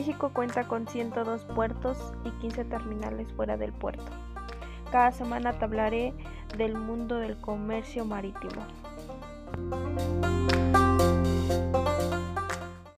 México cuenta con 102 puertos y 15 terminales fuera del puerto. Cada semana te hablaré del mundo del comercio marítimo.